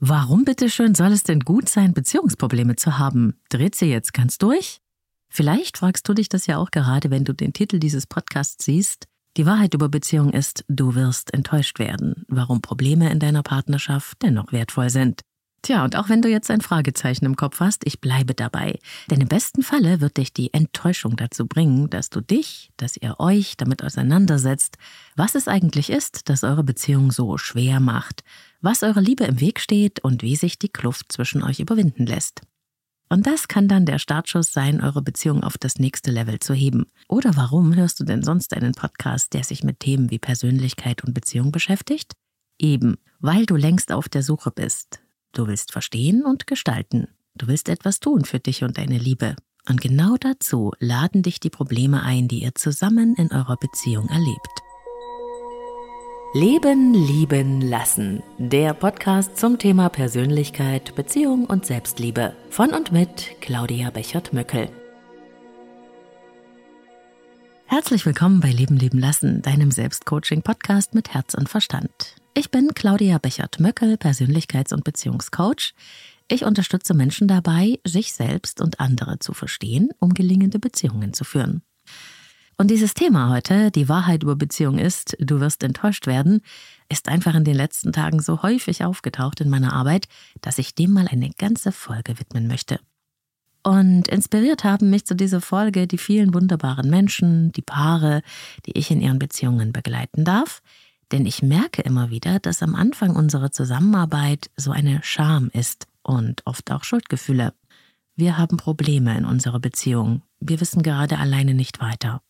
Warum bitteschön soll es denn gut sein, Beziehungsprobleme zu haben? Dreht sie jetzt ganz durch? Vielleicht fragst du dich das ja auch gerade, wenn du den Titel dieses Podcasts siehst. Die Wahrheit über Beziehung ist, du wirst enttäuscht werden, warum Probleme in deiner Partnerschaft dennoch wertvoll sind. Tja, und auch wenn du jetzt ein Fragezeichen im Kopf hast, ich bleibe dabei. Denn im besten Falle wird dich die Enttäuschung dazu bringen, dass du dich, dass ihr euch damit auseinandersetzt, was es eigentlich ist, das eure Beziehung so schwer macht, was eurer Liebe im Weg steht und wie sich die Kluft zwischen euch überwinden lässt. Und das kann dann der Startschuss sein, eure Beziehung auf das nächste Level zu heben. Oder warum hörst du denn sonst einen Podcast, der sich mit Themen wie Persönlichkeit und Beziehung beschäftigt? Eben, weil du längst auf der Suche bist. Du willst verstehen und gestalten. Du willst etwas tun für dich und deine Liebe. Und genau dazu laden dich die Probleme ein, die ihr zusammen in eurer Beziehung erlebt. Leben, lieben, lassen. Der Podcast zum Thema Persönlichkeit, Beziehung und Selbstliebe. Von und mit Claudia Bechert-Möckel. Herzlich willkommen bei Leben, lieben, lassen, deinem Selbstcoaching-Podcast mit Herz und Verstand. Ich bin Claudia Bechert-Möckel, Persönlichkeits- und Beziehungscoach. Ich unterstütze Menschen dabei, sich selbst und andere zu verstehen, um gelingende Beziehungen zu führen. Und dieses Thema heute, die Wahrheit über Beziehung ist, du wirst enttäuscht werden, ist einfach in den letzten Tagen so häufig aufgetaucht in meiner Arbeit, dass ich dem mal eine ganze Folge widmen möchte. Und inspiriert haben mich zu dieser Folge die vielen wunderbaren Menschen, die Paare, die ich in ihren Beziehungen begleiten darf. Denn ich merke immer wieder, dass am Anfang unserer Zusammenarbeit so eine Scham ist und oft auch Schuldgefühle. Wir haben Probleme in unserer Beziehung. Wir wissen gerade alleine nicht weiter.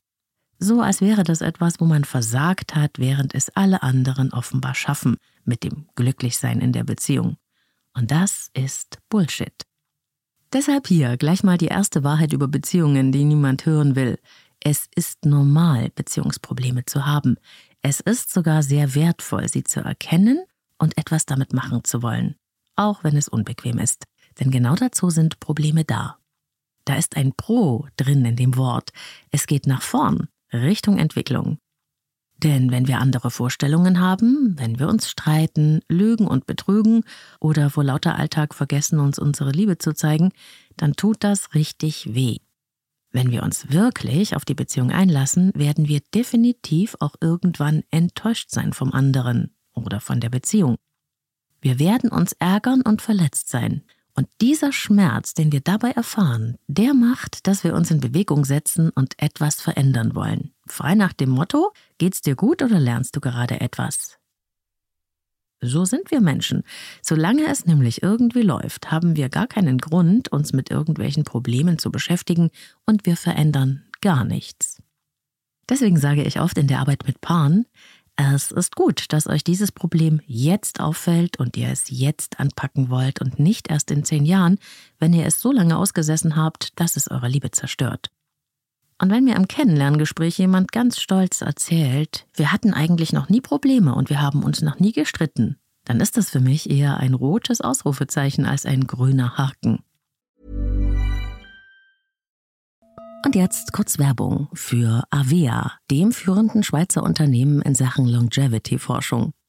So als wäre das etwas, wo man versagt hat, während es alle anderen offenbar schaffen mit dem Glücklichsein in der Beziehung. Und das ist Bullshit. Deshalb hier gleich mal die erste Wahrheit über Beziehungen, die niemand hören will. Es ist normal, Beziehungsprobleme zu haben. Es ist sogar sehr wertvoll, sie zu erkennen und etwas damit machen zu wollen, auch wenn es unbequem ist. Denn genau dazu sind Probleme da. Da ist ein Pro drin in dem Wort. Es geht nach vorn. Richtung Entwicklung. Denn wenn wir andere Vorstellungen haben, wenn wir uns streiten, lügen und betrügen oder vor lauter Alltag vergessen, uns unsere Liebe zu zeigen, dann tut das richtig weh. Wenn wir uns wirklich auf die Beziehung einlassen, werden wir definitiv auch irgendwann enttäuscht sein vom anderen oder von der Beziehung. Wir werden uns ärgern und verletzt sein, und dieser Schmerz, den wir dabei erfahren, der macht, dass wir uns in Bewegung setzen und etwas verändern wollen. Frei nach dem Motto, geht's dir gut oder lernst du gerade etwas? So sind wir Menschen. Solange es nämlich irgendwie läuft, haben wir gar keinen Grund, uns mit irgendwelchen Problemen zu beschäftigen und wir verändern gar nichts. Deswegen sage ich oft in der Arbeit mit Paaren, es ist gut, dass euch dieses Problem jetzt auffällt und ihr es jetzt anpacken wollt und nicht erst in zehn Jahren, wenn ihr es so lange ausgesessen habt, dass es eure Liebe zerstört. Und wenn mir im Kennenlerngespräch jemand ganz stolz erzählt, wir hatten eigentlich noch nie Probleme und wir haben uns noch nie gestritten, dann ist das für mich eher ein rotes Ausrufezeichen als ein grüner Haken. Und jetzt kurz Werbung für Avea, dem führenden Schweizer Unternehmen in Sachen Longevity-Forschung.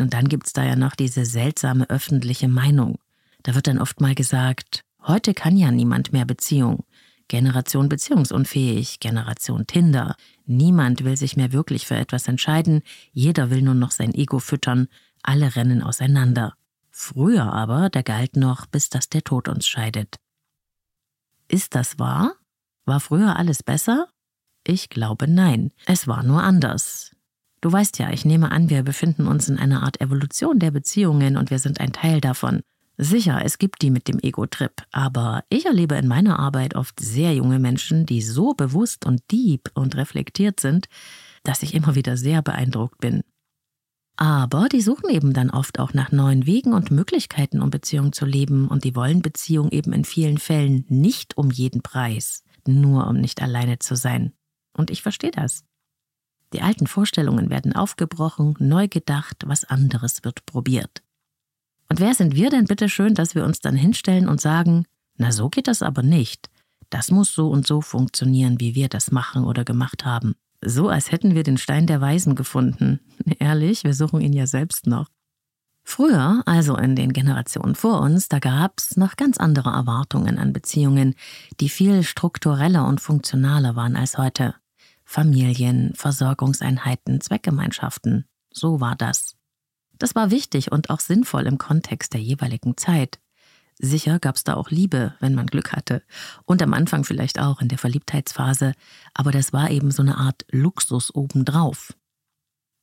Und dann gibt's da ja noch diese seltsame öffentliche Meinung. Da wird dann oft mal gesagt, heute kann ja niemand mehr Beziehung. Generation beziehungsunfähig, Generation Tinder. Niemand will sich mehr wirklich für etwas entscheiden, jeder will nur noch sein Ego füttern, alle rennen auseinander. Früher aber, da galt noch, bis dass der Tod uns scheidet. Ist das wahr? War früher alles besser? Ich glaube nein, es war nur anders. Du weißt ja, ich nehme an, wir befinden uns in einer Art Evolution der Beziehungen und wir sind ein Teil davon. Sicher, es gibt die mit dem Ego-Trip, aber ich erlebe in meiner Arbeit oft sehr junge Menschen, die so bewusst und deep und reflektiert sind, dass ich immer wieder sehr beeindruckt bin. Aber die suchen eben dann oft auch nach neuen Wegen und Möglichkeiten, um Beziehungen zu leben, und die wollen Beziehung eben in vielen Fällen nicht um jeden Preis, nur um nicht alleine zu sein. Und ich verstehe das. Die alten Vorstellungen werden aufgebrochen, neu gedacht, was anderes wird probiert. Und wer sind wir denn bitte schön, dass wir uns dann hinstellen und sagen, na so geht das aber nicht. Das muss so und so funktionieren, wie wir das machen oder gemacht haben. So als hätten wir den Stein der Weisen gefunden. Ehrlich, wir suchen ihn ja selbst noch. Früher, also in den Generationen vor uns, da gab's noch ganz andere Erwartungen an Beziehungen, die viel struktureller und funktionaler waren als heute. Familien, Versorgungseinheiten, Zweckgemeinschaften. So war das. Das war wichtig und auch sinnvoll im Kontext der jeweiligen Zeit. Sicher gab's da auch Liebe, wenn man Glück hatte. Und am Anfang vielleicht auch in der Verliebtheitsphase, aber das war eben so eine Art Luxus obendrauf.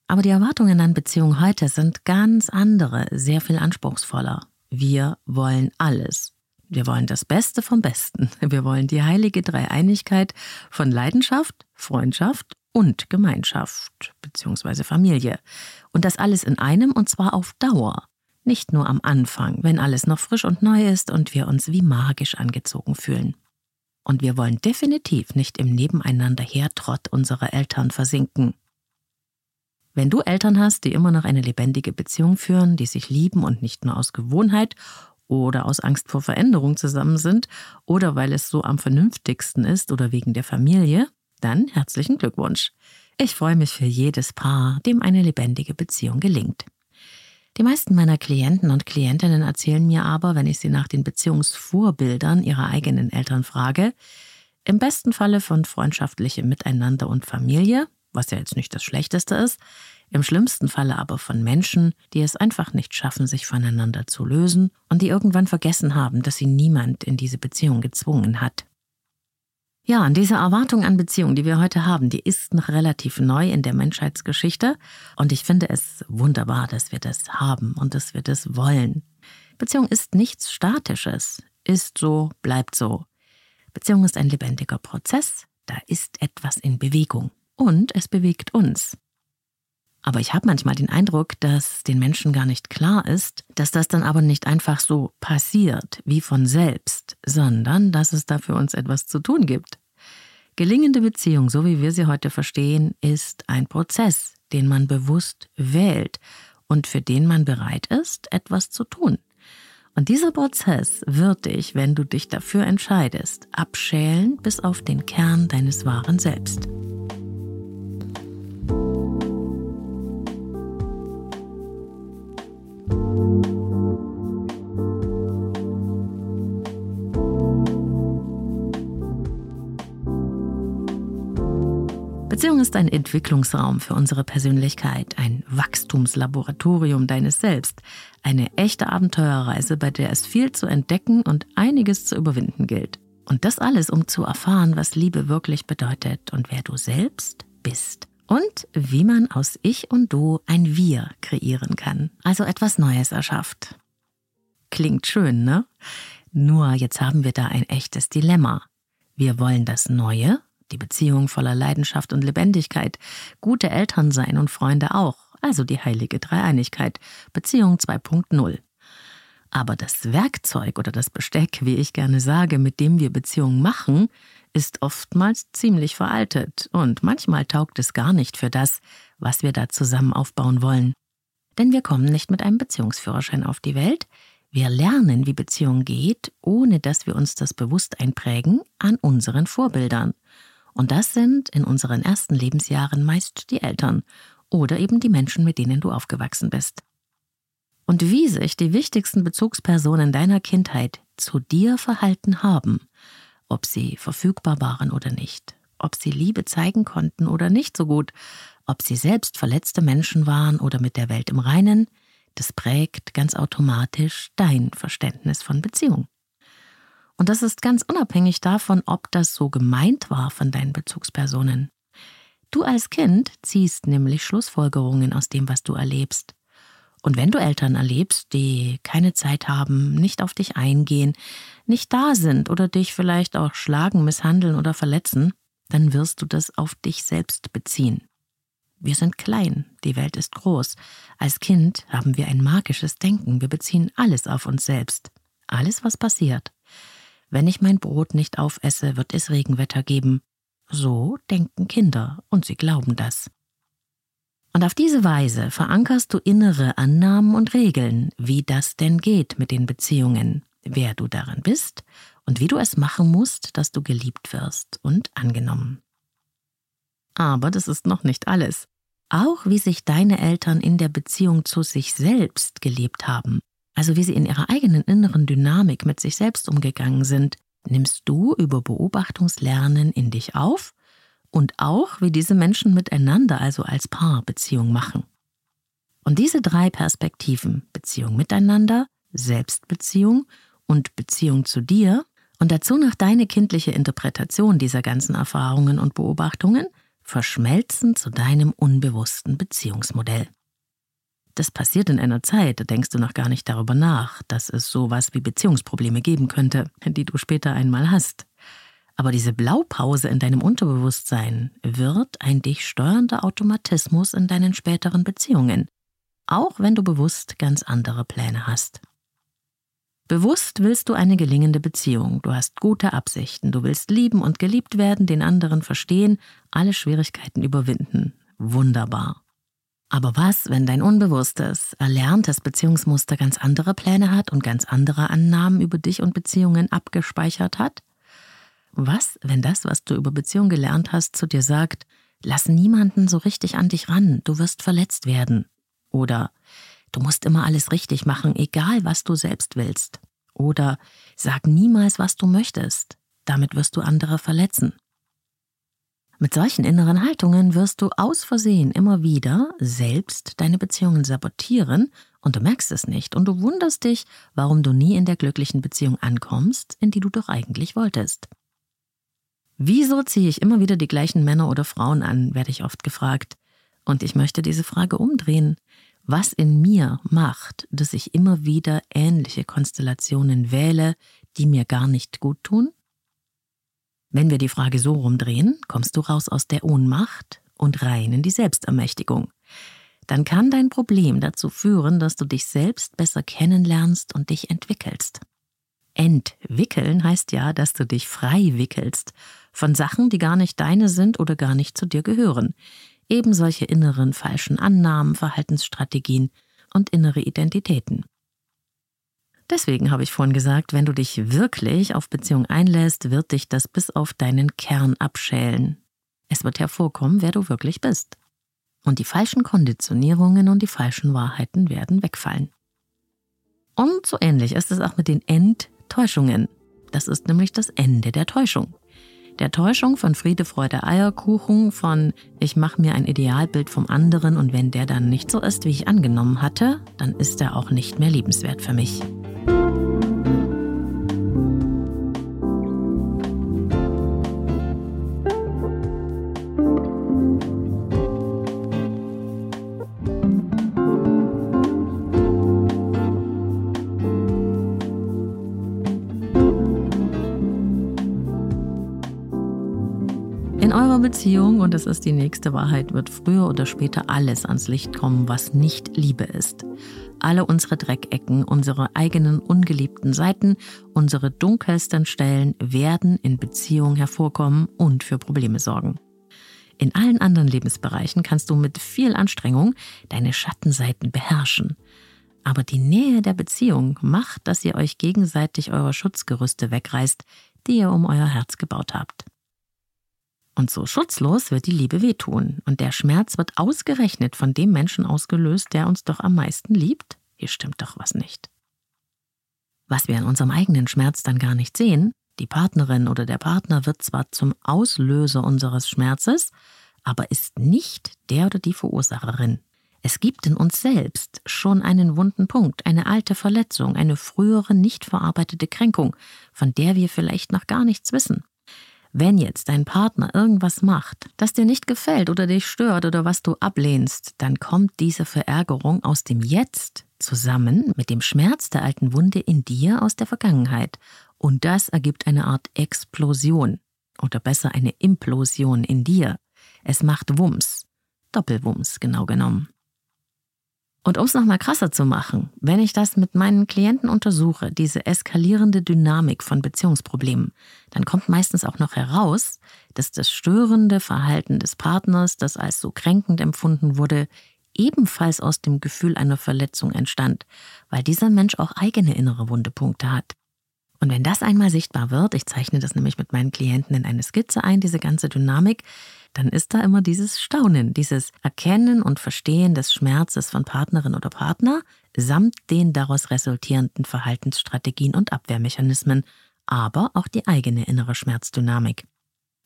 Aber die Erwartungen an Beziehungen heute sind ganz andere, sehr viel anspruchsvoller. Wir wollen alles. Wir wollen das Beste vom Besten. Wir wollen die heilige Dreieinigkeit von Leidenschaft, Freundschaft und Gemeinschaft bzw. Familie. Und das alles in einem und zwar auf Dauer. Nicht nur am Anfang, wenn alles noch frisch und neu ist und wir uns wie magisch angezogen fühlen. Und wir wollen definitiv nicht im Nebeneinander Hertrott unserer Eltern versinken. Wenn du Eltern hast, die immer noch eine lebendige Beziehung führen, die sich lieben und nicht nur aus Gewohnheit oder aus Angst vor Veränderung zusammen sind oder weil es so am vernünftigsten ist oder wegen der Familie, dann herzlichen Glückwunsch. Ich freue mich für jedes Paar, dem eine lebendige Beziehung gelingt. Die meisten meiner Klienten und Klientinnen erzählen mir aber, wenn ich sie nach den Beziehungsvorbildern ihrer eigenen Eltern frage, im besten Falle von freundschaftlichem Miteinander und Familie, was ja jetzt nicht das Schlechteste ist, im schlimmsten Falle aber von Menschen, die es einfach nicht schaffen, sich voneinander zu lösen und die irgendwann vergessen haben, dass sie niemand in diese Beziehung gezwungen hat. Ja, und diese Erwartung an Beziehung, die wir heute haben, die ist noch relativ neu in der Menschheitsgeschichte. Und ich finde es wunderbar, dass wir das haben und dass wir das wollen. Beziehung ist nichts Statisches. Ist so, bleibt so. Beziehung ist ein lebendiger Prozess. Da ist etwas in Bewegung. Und es bewegt uns. Aber ich habe manchmal den Eindruck, dass den Menschen gar nicht klar ist, dass das dann aber nicht einfach so passiert, wie von selbst, sondern dass es da für uns etwas zu tun gibt. Gelingende Beziehung, so wie wir sie heute verstehen, ist ein Prozess, den man bewusst wählt und für den man bereit ist, etwas zu tun. Und dieser Prozess wird dich, wenn du dich dafür entscheidest, abschälen bis auf den Kern deines wahren Selbst. Beziehung ist ein Entwicklungsraum für unsere Persönlichkeit, ein Wachstumslaboratorium deines Selbst, eine echte Abenteuerreise, bei der es viel zu entdecken und einiges zu überwinden gilt. Und das alles, um zu erfahren, was Liebe wirklich bedeutet und wer du selbst bist. Und wie man aus Ich und Du ein Wir kreieren kann, also etwas Neues erschafft. Klingt schön, ne? Nur jetzt haben wir da ein echtes Dilemma. Wir wollen das Neue die Beziehung voller Leidenschaft und Lebendigkeit, gute Eltern sein und Freunde auch, also die heilige Dreieinigkeit, Beziehung 2.0. Aber das Werkzeug oder das Besteck, wie ich gerne sage, mit dem wir Beziehungen machen, ist oftmals ziemlich veraltet und manchmal taugt es gar nicht für das, was wir da zusammen aufbauen wollen. Denn wir kommen nicht mit einem Beziehungsführerschein auf die Welt, wir lernen, wie Beziehung geht, ohne dass wir uns das bewusst einprägen, an unseren Vorbildern. Und das sind in unseren ersten Lebensjahren meist die Eltern oder eben die Menschen, mit denen du aufgewachsen bist. Und wie sich die wichtigsten Bezugspersonen deiner Kindheit zu dir verhalten haben, ob sie verfügbar waren oder nicht, ob sie Liebe zeigen konnten oder nicht so gut, ob sie selbst verletzte Menschen waren oder mit der Welt im Reinen, das prägt ganz automatisch dein Verständnis von Beziehung. Und das ist ganz unabhängig davon, ob das so gemeint war von deinen Bezugspersonen. Du als Kind ziehst nämlich Schlussfolgerungen aus dem, was du erlebst. Und wenn du Eltern erlebst, die keine Zeit haben, nicht auf dich eingehen, nicht da sind oder dich vielleicht auch schlagen, misshandeln oder verletzen, dann wirst du das auf dich selbst beziehen. Wir sind klein, die Welt ist groß. Als Kind haben wir ein magisches Denken, wir beziehen alles auf uns selbst. Alles, was passiert. Wenn ich mein Brot nicht aufesse, wird es Regenwetter geben. So denken Kinder und sie glauben das. Und auf diese Weise verankerst du innere Annahmen und Regeln, wie das denn geht mit den Beziehungen, wer du darin bist und wie du es machen musst, dass du geliebt wirst und angenommen. Aber das ist noch nicht alles. Auch wie sich deine Eltern in der Beziehung zu sich selbst gelebt haben, also wie sie in ihrer eigenen inneren Dynamik mit sich selbst umgegangen sind, nimmst du über Beobachtungslernen in dich auf und auch, wie diese Menschen miteinander, also als Paar, Beziehung machen. Und diese drei Perspektiven, Beziehung miteinander, Selbstbeziehung und Beziehung zu dir, und dazu noch deine kindliche Interpretation dieser ganzen Erfahrungen und Beobachtungen, verschmelzen zu deinem unbewussten Beziehungsmodell. Das passiert in einer Zeit, da denkst du noch gar nicht darüber nach, dass es sowas wie Beziehungsprobleme geben könnte, die du später einmal hast. Aber diese Blaupause in deinem Unterbewusstsein wird ein dich steuernder Automatismus in deinen späteren Beziehungen, auch wenn du bewusst ganz andere Pläne hast. Bewusst willst du eine gelingende Beziehung, du hast gute Absichten, du willst lieben und geliebt werden, den anderen verstehen, alle Schwierigkeiten überwinden. Wunderbar. Aber was, wenn dein unbewusstes, erlerntes Beziehungsmuster ganz andere Pläne hat und ganz andere Annahmen über dich und Beziehungen abgespeichert hat? Was, wenn das, was du über Beziehung gelernt hast, zu dir sagt, lass niemanden so richtig an dich ran, du wirst verletzt werden? Oder Du musst immer alles richtig machen, egal was du selbst willst. Oder sag niemals, was du möchtest. Damit wirst du andere verletzen. Mit solchen inneren Haltungen wirst du aus Versehen immer wieder selbst deine Beziehungen sabotieren und du merkst es nicht und du wunderst dich, warum du nie in der glücklichen Beziehung ankommst, in die du doch eigentlich wolltest. Wieso ziehe ich immer wieder die gleichen Männer oder Frauen an, werde ich oft gefragt. Und ich möchte diese Frage umdrehen was in mir macht, dass ich immer wieder ähnliche Konstellationen wähle, die mir gar nicht gut tun? Wenn wir die Frage so rumdrehen, kommst du raus aus der Ohnmacht und rein in die Selbstermächtigung. Dann kann dein Problem dazu führen, dass du dich selbst besser kennenlernst und dich entwickelst. Entwickeln heißt ja, dass du dich frei wickelst von Sachen, die gar nicht deine sind oder gar nicht zu dir gehören eben solche inneren falschen Annahmen, Verhaltensstrategien und innere Identitäten. Deswegen habe ich vorhin gesagt, wenn du dich wirklich auf Beziehung einlässt, wird dich das bis auf deinen Kern abschälen. Es wird hervorkommen, wer du wirklich bist. Und die falschen Konditionierungen und die falschen Wahrheiten werden wegfallen. Und so ähnlich ist es auch mit den Enttäuschungen. Das ist nämlich das Ende der Täuschung der Täuschung von Friede, Freude, Eierkuchen, von ich mache mir ein Idealbild vom anderen und wenn der dann nicht so ist, wie ich angenommen hatte, dann ist er auch nicht mehr liebenswert für mich. Beziehung, und das ist die nächste Wahrheit, wird früher oder später alles ans Licht kommen, was nicht Liebe ist. Alle unsere Dreckecken, unsere eigenen ungeliebten Seiten, unsere dunkelsten Stellen werden in Beziehung hervorkommen und für Probleme sorgen. In allen anderen Lebensbereichen kannst du mit viel Anstrengung deine Schattenseiten beherrschen. Aber die Nähe der Beziehung macht, dass ihr euch gegenseitig eure Schutzgerüste wegreißt, die ihr um euer Herz gebaut habt. Und so schutzlos wird die Liebe wehtun. Und der Schmerz wird ausgerechnet von dem Menschen ausgelöst, der uns doch am meisten liebt. Hier stimmt doch was nicht. Was wir an unserem eigenen Schmerz dann gar nicht sehen, die Partnerin oder der Partner wird zwar zum Auslöser unseres Schmerzes, aber ist nicht der oder die Verursacherin. Es gibt in uns selbst schon einen wunden Punkt, eine alte Verletzung, eine frühere nicht verarbeitete Kränkung, von der wir vielleicht noch gar nichts wissen. Wenn jetzt dein Partner irgendwas macht, das dir nicht gefällt oder dich stört oder was du ablehnst, dann kommt diese Verärgerung aus dem Jetzt zusammen mit dem Schmerz der alten Wunde in dir aus der Vergangenheit. Und das ergibt eine Art Explosion oder besser eine Implosion in dir. Es macht Wumms, Doppelwumms genau genommen. Und um es nochmal krasser zu machen, wenn ich das mit meinen Klienten untersuche, diese eskalierende Dynamik von Beziehungsproblemen, dann kommt meistens auch noch heraus, dass das störende Verhalten des Partners, das als so kränkend empfunden wurde, ebenfalls aus dem Gefühl einer Verletzung entstand, weil dieser Mensch auch eigene innere Wundepunkte hat. Und wenn das einmal sichtbar wird, ich zeichne das nämlich mit meinen Klienten in eine Skizze ein, diese ganze Dynamik, dann ist da immer dieses Staunen, dieses Erkennen und Verstehen des Schmerzes von Partnerin oder Partner samt den daraus resultierenden Verhaltensstrategien und Abwehrmechanismen, aber auch die eigene innere Schmerzdynamik.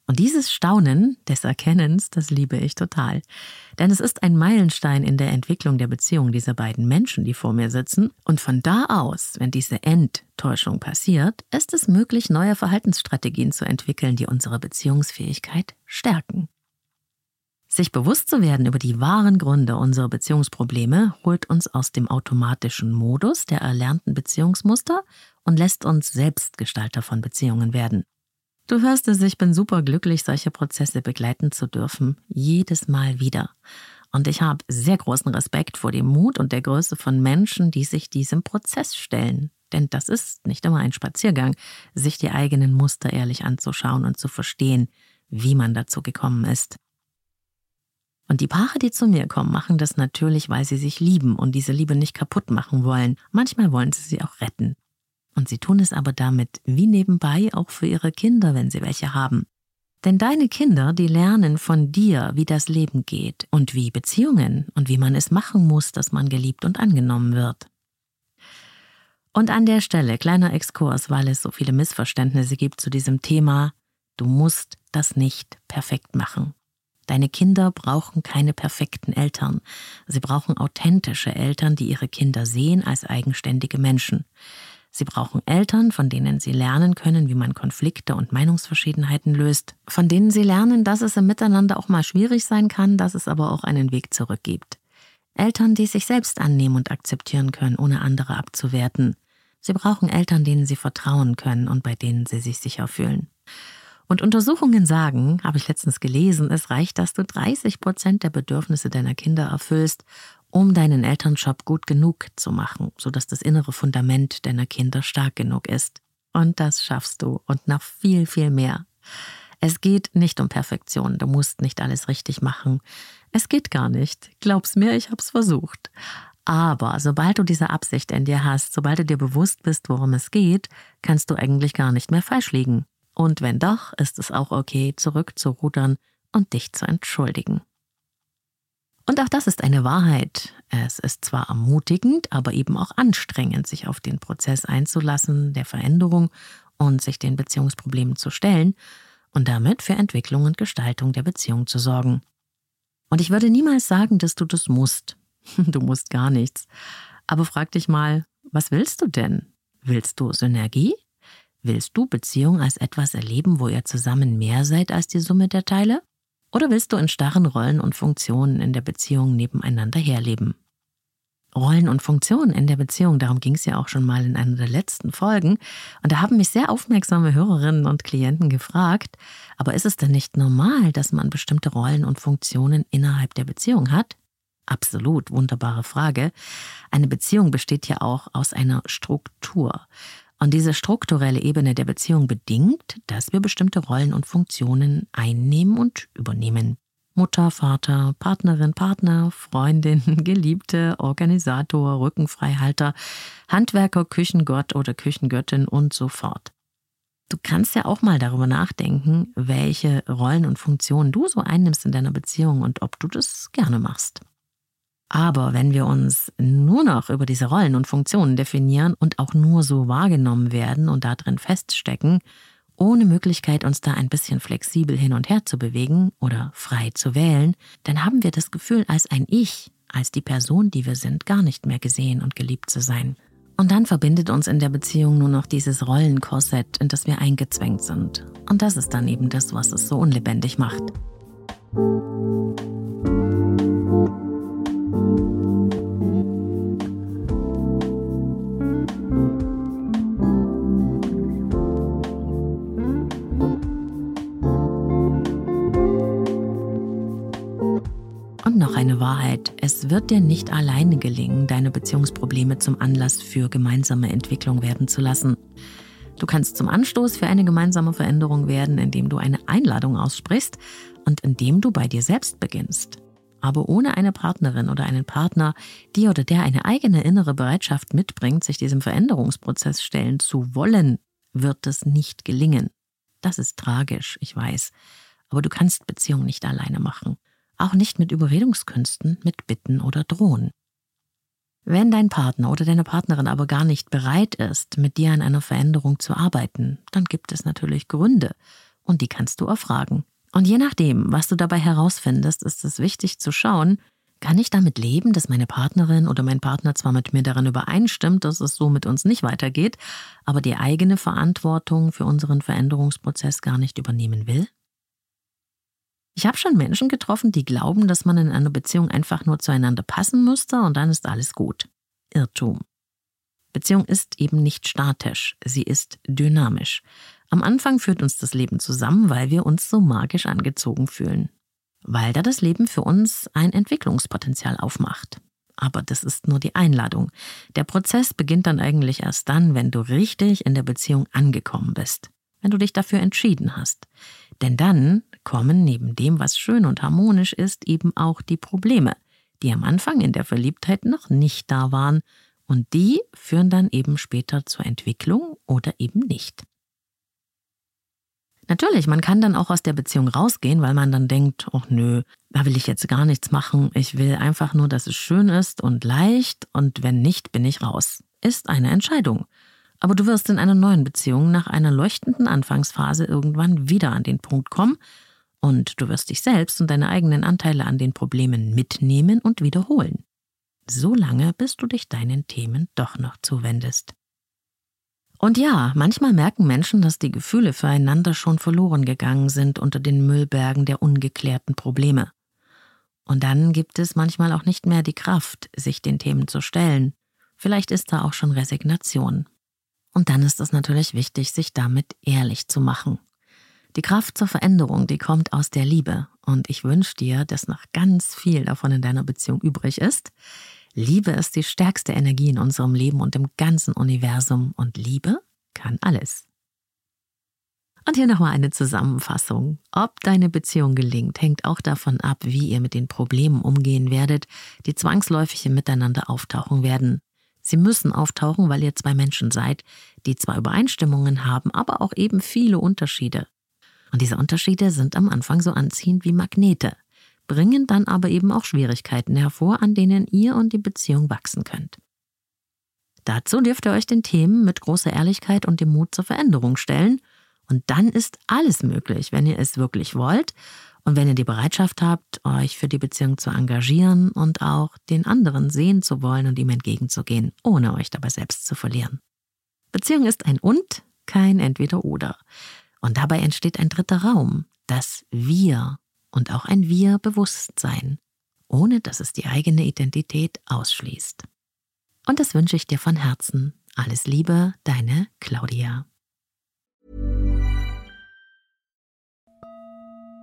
Und dieses Staunen des Erkennens, das liebe ich total. Denn es ist ein Meilenstein in der Entwicklung der Beziehung dieser beiden Menschen, die vor mir sitzen. Und von da aus, wenn diese Enttäuschung passiert, ist es möglich, neue Verhaltensstrategien zu entwickeln, die unsere Beziehungsfähigkeit stärken. Sich bewusst zu werden über die wahren Gründe unserer Beziehungsprobleme holt uns aus dem automatischen Modus der erlernten Beziehungsmuster und lässt uns Selbstgestalter von Beziehungen werden. Du hörst es, ich bin super glücklich, solche Prozesse begleiten zu dürfen, jedes Mal wieder. Und ich habe sehr großen Respekt vor dem Mut und der Größe von Menschen, die sich diesem Prozess stellen. Denn das ist nicht immer ein Spaziergang, sich die eigenen Muster ehrlich anzuschauen und zu verstehen, wie man dazu gekommen ist. Und die Paare, die zu mir kommen, machen das natürlich, weil sie sich lieben und diese Liebe nicht kaputt machen wollen. Manchmal wollen sie sie auch retten. Und sie tun es aber damit wie nebenbei auch für ihre Kinder, wenn sie welche haben. Denn deine Kinder, die lernen von dir, wie das Leben geht und wie Beziehungen und wie man es machen muss, dass man geliebt und angenommen wird. Und an der Stelle kleiner Exkurs, weil es so viele Missverständnisse gibt zu diesem Thema, du musst das nicht perfekt machen. Deine Kinder brauchen keine perfekten Eltern. Sie brauchen authentische Eltern, die ihre Kinder sehen als eigenständige Menschen. Sie brauchen Eltern, von denen sie lernen können, wie man Konflikte und Meinungsverschiedenheiten löst, von denen sie lernen, dass es im Miteinander auch mal schwierig sein kann, dass es aber auch einen Weg zurück gibt. Eltern, die sich selbst annehmen und akzeptieren können, ohne andere abzuwerten. Sie brauchen Eltern, denen sie vertrauen können und bei denen sie sich sicher fühlen. Und Untersuchungen sagen, habe ich letztens gelesen, es reicht, dass du 30 Prozent der Bedürfnisse deiner Kinder erfüllst, um deinen Elternjob gut genug zu machen, sodass das innere Fundament deiner Kinder stark genug ist. Und das schaffst du und noch viel, viel mehr. Es geht nicht um Perfektion, du musst nicht alles richtig machen. Es geht gar nicht. Glaub's mir, ich hab's versucht. Aber sobald du diese Absicht in dir hast, sobald du dir bewusst bist, worum es geht, kannst du eigentlich gar nicht mehr falsch liegen. Und wenn doch, ist es auch okay, zurückzurudern und dich zu entschuldigen. Und auch das ist eine Wahrheit. Es ist zwar ermutigend, aber eben auch anstrengend, sich auf den Prozess einzulassen, der Veränderung und sich den Beziehungsproblemen zu stellen und damit für Entwicklung und Gestaltung der Beziehung zu sorgen. Und ich würde niemals sagen, dass du das musst. Du musst gar nichts. Aber frag dich mal, was willst du denn? Willst du Synergie? Willst du Beziehung als etwas erleben, wo ihr zusammen mehr seid als die Summe der Teile? Oder willst du in starren Rollen und Funktionen in der Beziehung nebeneinander herleben? Rollen und Funktionen in der Beziehung, darum ging es ja auch schon mal in einer der letzten Folgen. Und da haben mich sehr aufmerksame Hörerinnen und Klienten gefragt, aber ist es denn nicht normal, dass man bestimmte Rollen und Funktionen innerhalb der Beziehung hat? Absolut, wunderbare Frage. Eine Beziehung besteht ja auch aus einer Struktur. Und diese strukturelle Ebene der Beziehung bedingt, dass wir bestimmte Rollen und Funktionen einnehmen und übernehmen. Mutter, Vater, Partnerin, Partner, Freundin, Geliebte, Organisator, Rückenfreihalter, Handwerker, Küchengott oder Küchengöttin und so fort. Du kannst ja auch mal darüber nachdenken, welche Rollen und Funktionen du so einnimmst in deiner Beziehung und ob du das gerne machst. Aber wenn wir uns nur noch über diese Rollen und Funktionen definieren und auch nur so wahrgenommen werden und darin feststecken, ohne Möglichkeit, uns da ein bisschen flexibel hin und her zu bewegen oder frei zu wählen, dann haben wir das Gefühl, als ein Ich, als die Person, die wir sind, gar nicht mehr gesehen und geliebt zu sein. Und dann verbindet uns in der Beziehung nur noch dieses Rollenkorsett, in das wir eingezwängt sind. Und das ist dann eben das, was es so unlebendig macht. Wahrheit. Es wird dir nicht alleine gelingen, deine Beziehungsprobleme zum Anlass für gemeinsame Entwicklung werden zu lassen. Du kannst zum Anstoß für eine gemeinsame Veränderung werden, indem du eine Einladung aussprichst und indem du bei dir selbst beginnst. Aber ohne eine Partnerin oder einen Partner, die oder der eine eigene innere Bereitschaft mitbringt, sich diesem Veränderungsprozess stellen zu wollen, wird es nicht gelingen. Das ist tragisch, ich weiß. Aber du kannst Beziehungen nicht alleine machen auch nicht mit Überredungskünsten, mit Bitten oder Drohen. Wenn dein Partner oder deine Partnerin aber gar nicht bereit ist, mit dir an einer Veränderung zu arbeiten, dann gibt es natürlich Gründe und die kannst du erfragen. Und je nachdem, was du dabei herausfindest, ist es wichtig zu schauen, kann ich damit leben, dass meine Partnerin oder mein Partner zwar mit mir daran übereinstimmt, dass es so mit uns nicht weitergeht, aber die eigene Verantwortung für unseren Veränderungsprozess gar nicht übernehmen will? Ich habe schon Menschen getroffen, die glauben, dass man in einer Beziehung einfach nur zueinander passen müsste und dann ist alles gut. Irrtum. Beziehung ist eben nicht statisch, sie ist dynamisch. Am Anfang führt uns das Leben zusammen, weil wir uns so magisch angezogen fühlen. Weil da das Leben für uns ein Entwicklungspotenzial aufmacht. Aber das ist nur die Einladung. Der Prozess beginnt dann eigentlich erst dann, wenn du richtig in der Beziehung angekommen bist. Wenn du dich dafür entschieden hast. Denn dann kommen neben dem, was schön und harmonisch ist, eben auch die Probleme, die am Anfang in der Verliebtheit noch nicht da waren, und die führen dann eben später zur Entwicklung oder eben nicht. Natürlich, man kann dann auch aus der Beziehung rausgehen, weil man dann denkt, ach nö, da will ich jetzt gar nichts machen, ich will einfach nur, dass es schön ist und leicht und wenn nicht, bin ich raus. Ist eine Entscheidung. Aber du wirst in einer neuen Beziehung nach einer leuchtenden Anfangsphase irgendwann wieder an den Punkt kommen und du wirst dich selbst und deine eigenen Anteile an den Problemen mitnehmen und wiederholen. So lange, bis du dich deinen Themen doch noch zuwendest. Und ja, manchmal merken Menschen, dass die Gefühle füreinander schon verloren gegangen sind unter den Müllbergen der ungeklärten Probleme. Und dann gibt es manchmal auch nicht mehr die Kraft, sich den Themen zu stellen. Vielleicht ist da auch schon Resignation. Und dann ist es natürlich wichtig, sich damit ehrlich zu machen. Die Kraft zur Veränderung, die kommt aus der Liebe. Und ich wünsche dir, dass noch ganz viel davon in deiner Beziehung übrig ist. Liebe ist die stärkste Energie in unserem Leben und im ganzen Universum. Und Liebe kann alles. Und hier nochmal eine Zusammenfassung. Ob deine Beziehung gelingt, hängt auch davon ab, wie ihr mit den Problemen umgehen werdet, die zwangsläufig im Miteinander auftauchen werden. Sie müssen auftauchen, weil ihr zwei Menschen seid, die zwar Übereinstimmungen haben, aber auch eben viele Unterschiede. Und diese Unterschiede sind am Anfang so anziehend wie Magnete, bringen dann aber eben auch Schwierigkeiten hervor, an denen ihr und die Beziehung wachsen könnt. Dazu dürft ihr euch den Themen mit großer Ehrlichkeit und dem Mut zur Veränderung stellen, und dann ist alles möglich, wenn ihr es wirklich wollt und wenn ihr die Bereitschaft habt, euch für die Beziehung zu engagieren und auch den anderen sehen zu wollen und ihm entgegenzugehen, ohne euch dabei selbst zu verlieren. Beziehung ist ein Und, kein Entweder-Oder. Und dabei entsteht ein dritter Raum, das Wir und auch ein Wir-Bewusstsein, ohne dass es die eigene Identität ausschließt. Und das wünsche ich dir von Herzen. Alles Liebe, deine Claudia.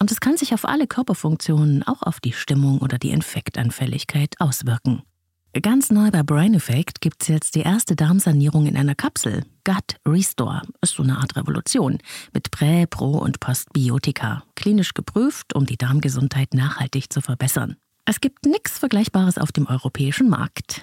Und es kann sich auf alle Körperfunktionen, auch auf die Stimmung oder die Infektanfälligkeit auswirken. Ganz neu bei Brain Effect gibt es jetzt die erste Darmsanierung in einer Kapsel. Gut Restore ist so eine Art Revolution mit Prä-, Pro- und Postbiotika. Klinisch geprüft, um die Darmgesundheit nachhaltig zu verbessern. Es gibt nichts Vergleichbares auf dem europäischen Markt.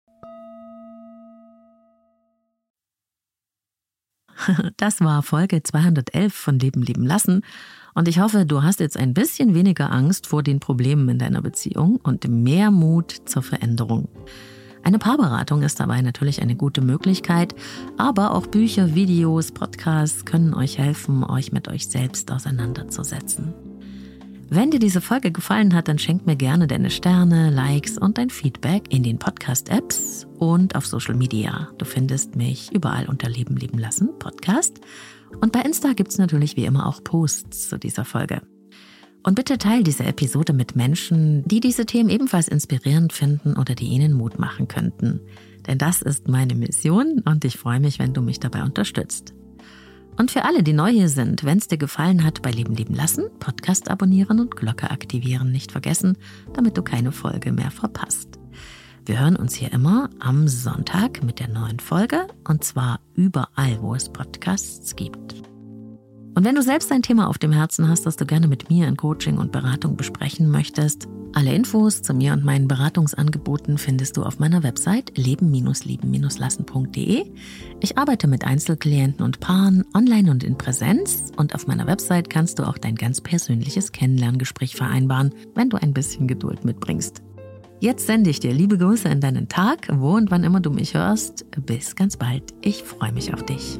Das war Folge 211 von Leben lieben lassen. Und ich hoffe, du hast jetzt ein bisschen weniger Angst vor den Problemen in deiner Beziehung und mehr Mut zur Veränderung. Eine Paarberatung ist dabei natürlich eine gute Möglichkeit, aber auch Bücher, Videos, Podcasts können euch helfen, euch mit euch selbst auseinanderzusetzen. Wenn dir diese Folge gefallen hat, dann schenk mir gerne deine Sterne, Likes und dein Feedback in den Podcast-Apps und auf Social Media. Du findest mich überall unter Leben leben lassen, Podcast. Und bei Insta gibt es natürlich wie immer auch Posts zu dieser Folge. Und bitte teil diese Episode mit Menschen, die diese Themen ebenfalls inspirierend finden oder die ihnen Mut machen könnten. Denn das ist meine Mission und ich freue mich, wenn du mich dabei unterstützt. Und für alle, die neu hier sind, wenn es dir gefallen hat, bei Leben leben lassen, Podcast abonnieren und Glocke aktivieren nicht vergessen, damit du keine Folge mehr verpasst. Wir hören uns hier immer am Sonntag mit der neuen Folge und zwar überall, wo es Podcasts gibt. Und wenn du selbst ein Thema auf dem Herzen hast, das du gerne mit mir in Coaching und Beratung besprechen möchtest, alle Infos zu mir und meinen Beratungsangeboten findest du auf meiner Website leben-lieben-lassen.de. Ich arbeite mit Einzelklienten und Paaren online und in Präsenz und auf meiner Website kannst du auch dein ganz persönliches Kennenlerngespräch vereinbaren, wenn du ein bisschen Geduld mitbringst. Jetzt sende ich dir liebe Grüße in deinen Tag, wo und wann immer du mich hörst. Bis ganz bald. Ich freue mich auf dich.